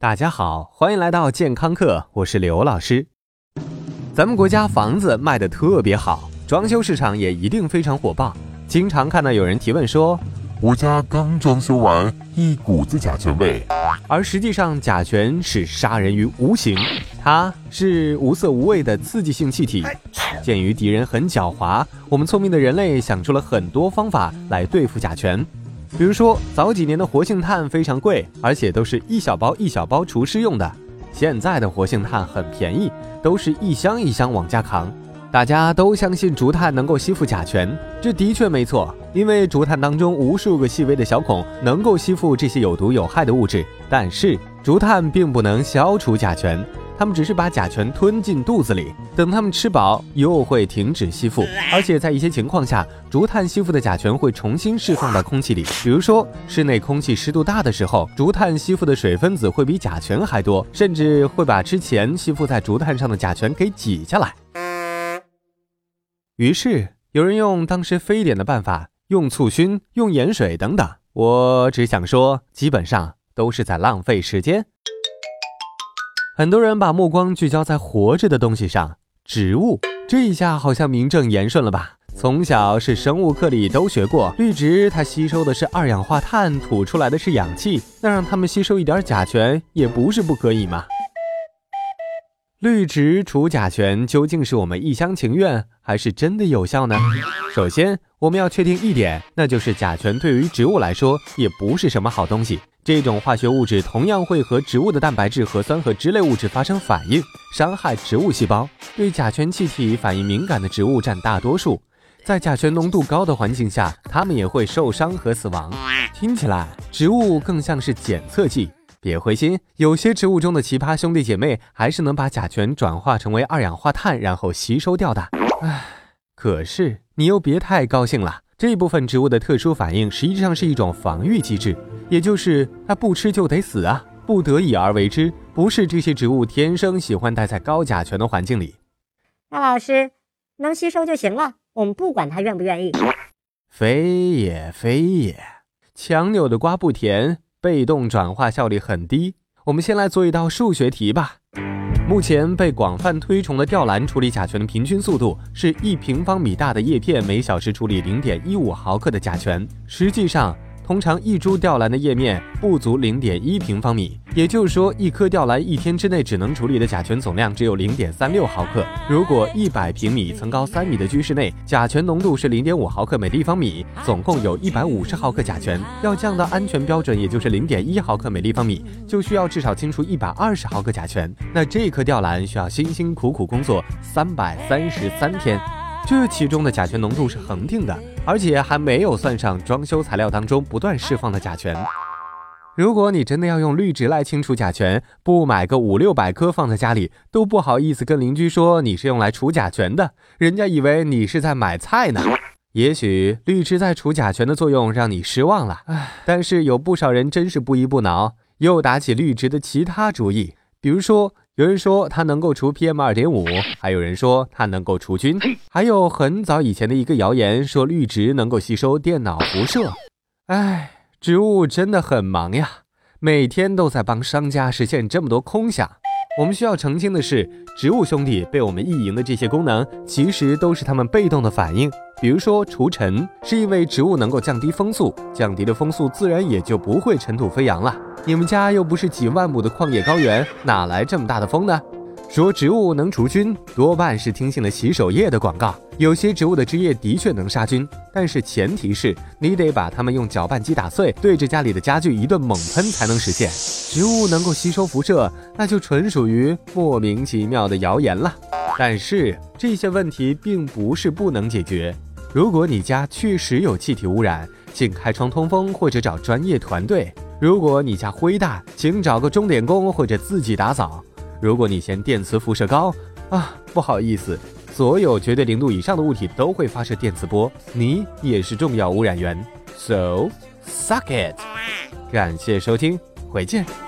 大家好，欢迎来到健康课，我是刘老师。咱们国家房子卖的特别好，装修市场也一定非常火爆。经常看到有人提问说，我家刚装修完，一股子甲醛味。而实际上甲醛是杀人于无形，它是无色无味的刺激性气体。鉴于敌人很狡猾，我们聪明的人类想出了很多方法来对付甲醛。比如说，早几年的活性炭非常贵，而且都是一小包一小包厨师用的。现在的活性炭很便宜，都是一箱一箱往家扛。大家都相信竹炭能够吸附甲醛，这的确没错，因为竹炭当中无数个细微的小孔能够吸附这些有毒有害的物质。但是，竹炭并不能消除甲醛。它们只是把甲醛吞进肚子里，等它们吃饱又会停止吸附，而且在一些情况下，竹炭吸附的甲醛会重新释放到空气里。比如说，室内空气湿度大的时候，竹炭吸附的水分子会比甲醛还多，甚至会把之前吸附在竹炭上的甲醛给挤下来。于是有人用当时非典的办法，用醋熏、用盐水等等。我只想说，基本上都是在浪费时间。很多人把目光聚焦在活着的东西上，植物这一下好像名正言顺了吧？从小是生物课里都学过，绿植它吸收的是二氧化碳，吐出来的是氧气，那让它们吸收一点甲醛也不是不可以嘛。绿植除甲醛究竟是我们一厢情愿，还是真的有效呢？首先，我们要确定一点，那就是甲醛对于植物来说也不是什么好东西。这种化学物质同样会和植物的蛋白质、核酸和脂类物质发生反应，伤害植物细胞。对甲醛气体反应敏感的植物占大多数，在甲醛浓度高的环境下，它们也会受伤和死亡。听起来，植物更像是检测剂。别灰心，有些植物中的奇葩兄弟姐妹还是能把甲醛转化成为二氧化碳，然后吸收掉的。唉，可是你又别太高兴了。这一部分植物的特殊反应实际上是一种防御机制，也就是它不吃就得死啊，不得已而为之，不是这些植物天生喜欢待在高甲醛的环境里。那老师，能吸收就行了，我们不管它愿不愿意。非也非也，强扭的瓜不甜，被动转化效率很低。我们先来做一道数学题吧。目前被广泛推崇的吊兰处理甲醛的平均速度是一平方米大的叶片每小时处理零点一五毫克的甲醛。实际上，通常一株吊兰的叶面不足零点一平方米，也就是说，一颗吊兰一天之内只能处理的甲醛总量只有零点三六毫克。如果一百平米、层高三米的居室内，甲醛浓度是零点五毫克每立方米，总共有一百五十毫克甲醛。要降到安全标准，也就是零点一毫克每立方米，就需要至少清除一百二十毫克甲醛。那这颗吊兰需要辛辛苦苦工作三百三十三天。这其中的甲醛浓度是恒定的，而且还没有算上装修材料当中不断释放的甲醛。如果你真的要用绿植来清除甲醛，不买个五六百颗放在家里，都不好意思跟邻居说你是用来除甲醛的，人家以为你是在买菜呢。也许绿植在除甲醛的作用让你失望了，但是有不少人真是不依不挠，又打起绿植的其他主意，比如说。有人说它能够除 PM 二点五，还有人说它能够除菌，还有很早以前的一个谣言说绿植能够吸收电脑辐射。唉，植物真的很忙呀，每天都在帮商家实现这么多空想。我们需要澄清的是，植物兄弟被我们意淫的这些功能，其实都是它们被动的反应。比如说除尘，是因为植物能够降低风速，降低了风速，自然也就不会尘土飞扬了。你们家又不是几万亩的旷野高原，哪来这么大的风呢？说植物能除菌，多半是听信了洗手液的广告。有些植物的汁液的确能杀菌，但是前提是你得把它们用搅拌机打碎，对着家里的家具一顿猛喷才能实现。植物能够吸收辐射，那就纯属于莫名其妙的谣言了。但是这些问题并不是不能解决。如果你家确实有气体污染，请开窗通风或者找专业团队。如果你家灰大，请找个钟点工或者自己打扫。如果你嫌电磁辐射高啊，不好意思，所有绝对零度以上的物体都会发射电磁波，你也是重要污染源。So suck it！感谢收听，回见。